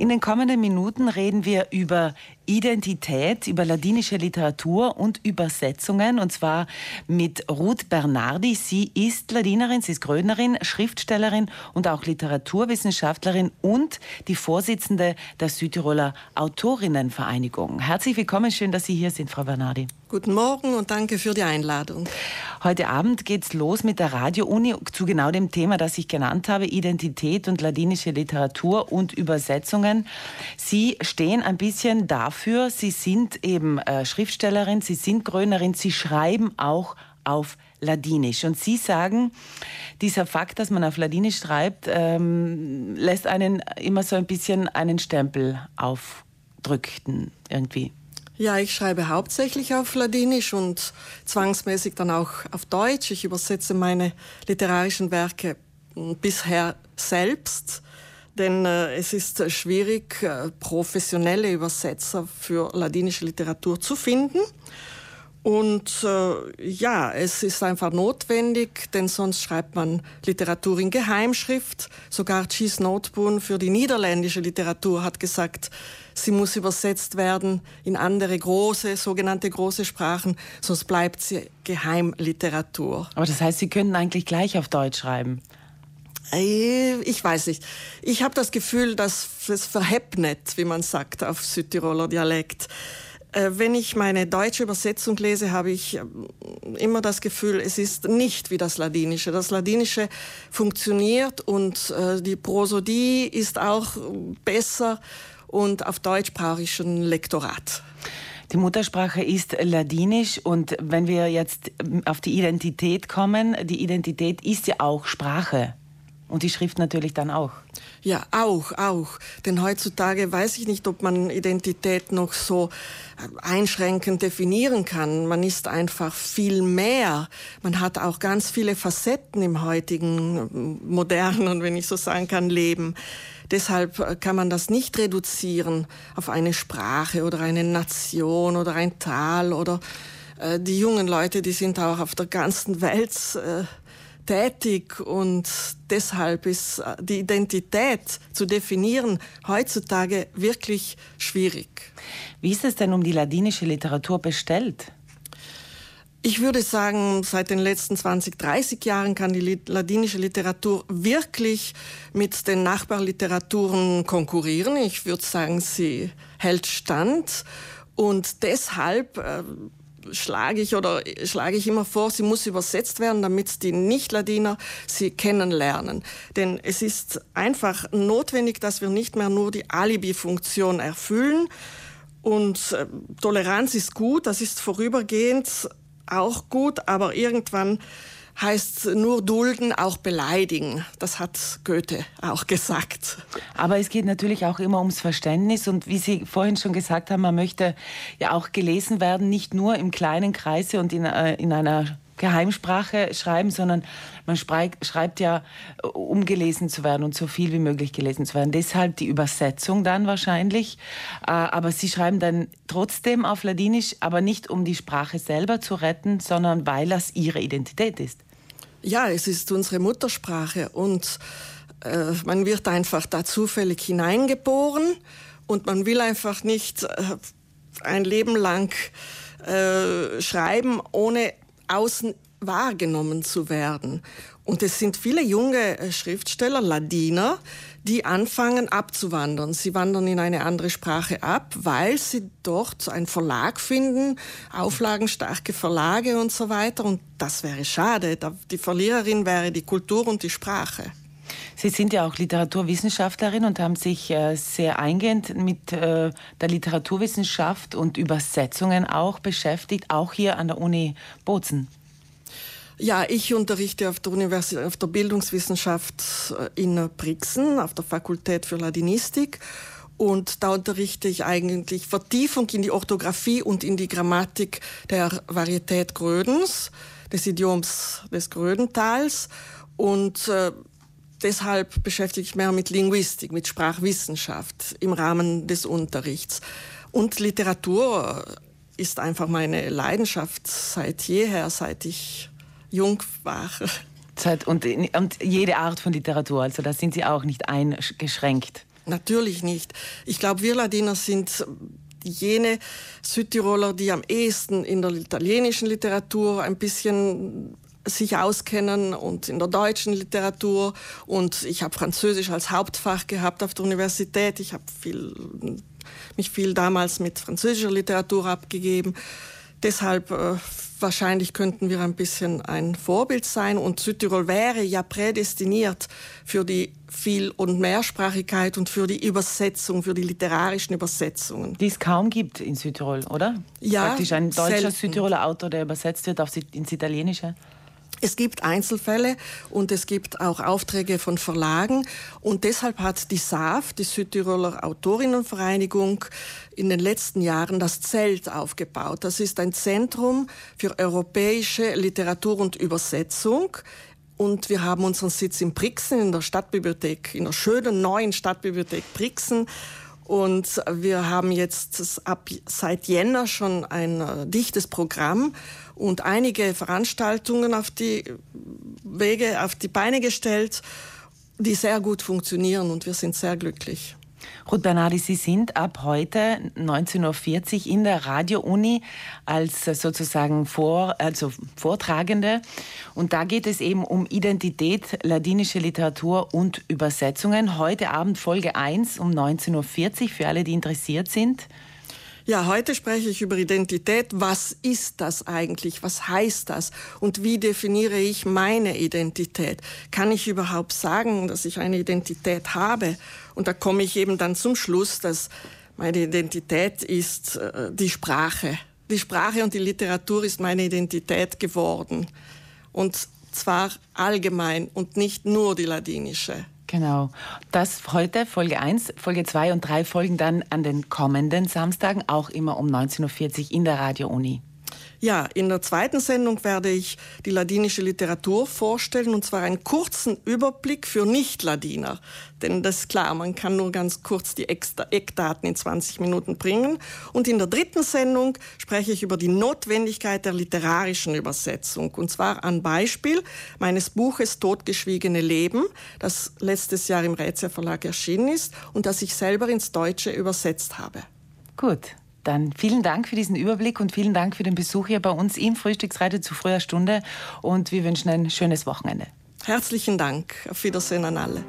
In den kommenden Minuten reden wir über Identität, über ladinische Literatur und Übersetzungen, und zwar mit Ruth Bernardi. Sie ist Ladinerin, sie ist Grönerin, Schriftstellerin und auch Literaturwissenschaftlerin und die Vorsitzende der Südtiroler Autorinnenvereinigung. Herzlich willkommen, schön, dass Sie hier sind, Frau Bernardi. Guten Morgen und danke für die Einladung. Heute Abend geht's los mit der Radio-Uni zu genau dem Thema, das ich genannt habe, Identität und ladinische Literatur und Übersetzungen. Sie stehen ein bisschen dafür, Sie sind eben äh, Schriftstellerin, Sie sind Grönerin, Sie schreiben auch auf Ladinisch. Und Sie sagen, dieser Fakt, dass man auf Ladinisch schreibt, ähm, lässt einen immer so ein bisschen einen Stempel aufdrücken irgendwie. Ja, ich schreibe hauptsächlich auf Ladinisch und zwangsmäßig dann auch auf Deutsch. Ich übersetze meine literarischen Werke bisher selbst, denn äh, es ist schwierig, äh, professionelle Übersetzer für ladinische Literatur zu finden. Und äh, ja, es ist einfach notwendig, denn sonst schreibt man Literatur in Geheimschrift. Sogar Cheese Noteboom für die niederländische Literatur hat gesagt, sie muss übersetzt werden in andere große, sogenannte große Sprachen, sonst bleibt sie Geheimliteratur. Aber das heißt, Sie könnten eigentlich gleich auf Deutsch schreiben? Äh, ich weiß nicht. Ich habe das Gefühl, dass es verheppnet, wie man sagt, auf Südtiroler Dialekt. Äh, wenn ich meine deutsche Übersetzung lese, habe ich äh, immer das Gefühl, es ist nicht wie das Ladinische. Das Ladinische funktioniert und die Prosodie ist auch besser und auf Deutsch brauche ich schon Lektorat. Die Muttersprache ist Ladinisch und wenn wir jetzt auf die Identität kommen, die Identität ist ja auch Sprache. Und die Schrift natürlich dann auch. Ja, auch, auch. Denn heutzutage weiß ich nicht, ob man Identität noch so äh, einschränkend definieren kann. Man ist einfach viel mehr. Man hat auch ganz viele Facetten im heutigen äh, modernen, wenn ich so sagen kann, Leben. Deshalb äh, kann man das nicht reduzieren auf eine Sprache oder eine Nation oder ein Tal oder die jungen Leute, die sind auch auf der ganzen Welt tätig und deshalb ist äh, die Identität zu definieren heutzutage wirklich schwierig. Wie ist es denn um die ladinische Literatur bestellt? Ich würde sagen, seit den letzten 20, 30 Jahren kann die ladinische Literatur wirklich mit den Nachbarliteraturen konkurrieren. Ich würde sagen, sie hält stand. Und deshalb äh, schlage ich oder schlage ich immer vor, sie muss übersetzt werden, damit die Nicht-Ladiner sie kennenlernen. Denn es ist einfach notwendig, dass wir nicht mehr nur die Alibi-Funktion erfüllen. Und äh, Toleranz ist gut, das ist vorübergehend auch gut, aber irgendwann heißt nur dulden, auch beleidigen. Das hat Goethe auch gesagt. Aber es geht natürlich auch immer ums Verständnis und wie Sie vorhin schon gesagt haben, man möchte ja auch gelesen werden, nicht nur im kleinen Kreise und in, äh, in einer Geheimsprache schreiben, sondern man schreibt ja, äh, um gelesen zu werden und so viel wie möglich gelesen zu werden. Deshalb die Übersetzung dann wahrscheinlich. Äh, aber Sie schreiben dann trotzdem auf Ladinisch, aber nicht um die Sprache selber zu retten, sondern weil das Ihre Identität ist. Ja, es ist unsere Muttersprache und äh, man wird einfach da zufällig hineingeboren und man will einfach nicht äh, ein Leben lang äh, schreiben, ohne außen wahrgenommen zu werden. Und es sind viele junge äh, Schriftsteller, Ladiner, die anfangen abzuwandern. Sie wandern in eine andere Sprache ab, weil sie dort einen Verlag finden, auflagenstarke Verlage und so weiter. Und das wäre schade. Die Verliererin wäre die Kultur und die Sprache. Sie sind ja auch Literaturwissenschaftlerin und haben sich äh, sehr eingehend mit äh, der Literaturwissenschaft und Übersetzungen auch beschäftigt, auch hier an der Uni Bozen. Ja, ich unterrichte auf der Universität, auf der Bildungswissenschaft äh, in Brixen, auf der Fakultät für Ladinistik. Und da unterrichte ich eigentlich Vertiefung in die Orthographie und in die Grammatik der Varietät Grödens, des Idioms des Grödentals. Und äh, deshalb beschäftige ich mich mehr mit Linguistik, mit Sprachwissenschaft im Rahmen des Unterrichts. Und Literatur ist einfach meine Leidenschaft seit jeher, seit ich jung war. Und, und jede Art von Literatur, also da sind Sie auch nicht eingeschränkt. Natürlich nicht. Ich glaube, wir Ladiner sind jene Südtiroler, die am ehesten in der italienischen Literatur ein bisschen sich auskennen und in der deutschen Literatur. Und ich habe Französisch als Hauptfach gehabt auf der Universität. Ich habe viel, mich viel damals mit französischer Literatur abgegeben. Deshalb äh, wahrscheinlich könnten wir ein bisschen ein Vorbild sein und Südtirol wäre ja prädestiniert für die Viel- und Mehrsprachigkeit und für die Übersetzung, für die literarischen Übersetzungen. Die es kaum gibt in Südtirol, oder? Ja. Praktisch ein deutscher selten. Südtiroler Autor, der übersetzt wird auf, ins Italienische. Es gibt Einzelfälle und es gibt auch Aufträge von Verlagen. Und deshalb hat die SAF, die Südtiroler Autorinnenvereinigung, in den letzten Jahren das Zelt aufgebaut. Das ist ein Zentrum für europäische Literatur und Übersetzung. Und wir haben unseren Sitz in Brixen, in der Stadtbibliothek, in der schönen neuen Stadtbibliothek Brixen. Und wir haben jetzt ab, seit Jänner schon ein äh, dichtes Programm und einige Veranstaltungen auf die Wege, auf die Beine gestellt, die sehr gut funktionieren und wir sind sehr glücklich. Ruth Bernardi, Sie sind ab heute 19.40 Uhr in der Radio-Uni als sozusagen Vor, also Vortragende. Und da geht es eben um Identität, ladinische Literatur und Übersetzungen. Heute Abend Folge 1 um 19.40 Uhr für alle, die interessiert sind. Ja, heute spreche ich über Identität. Was ist das eigentlich? Was heißt das? Und wie definiere ich meine Identität? Kann ich überhaupt sagen, dass ich eine Identität habe? Und da komme ich eben dann zum Schluss, dass meine Identität ist äh, die Sprache. Die Sprache und die Literatur ist meine Identität geworden. Und zwar allgemein und nicht nur die ladinische. Genau. Das heute Folge 1, Folge 2 und 3 folgen dann an den kommenden Samstagen, auch immer um 19.40 Uhr in der Radio-Uni. Ja, in der zweiten Sendung werde ich die ladinische Literatur vorstellen und zwar einen kurzen Überblick für Nicht-Ladiner. Denn das ist klar, man kann nur ganz kurz die Eckdaten in 20 Minuten bringen. Und in der dritten Sendung spreche ich über die Notwendigkeit der literarischen Übersetzung. Und zwar an Beispiel meines Buches Totgeschwiegene Leben, das letztes Jahr im Rätzer Verlag erschienen ist und das ich selber ins Deutsche übersetzt habe. Gut, dann vielen Dank für diesen Überblick und vielen Dank für den Besuch hier bei uns im Frühstücksreiter zu früher Stunde und wir wünschen ein schönes Wochenende. Herzlichen Dank. Auf Wiedersehen an alle.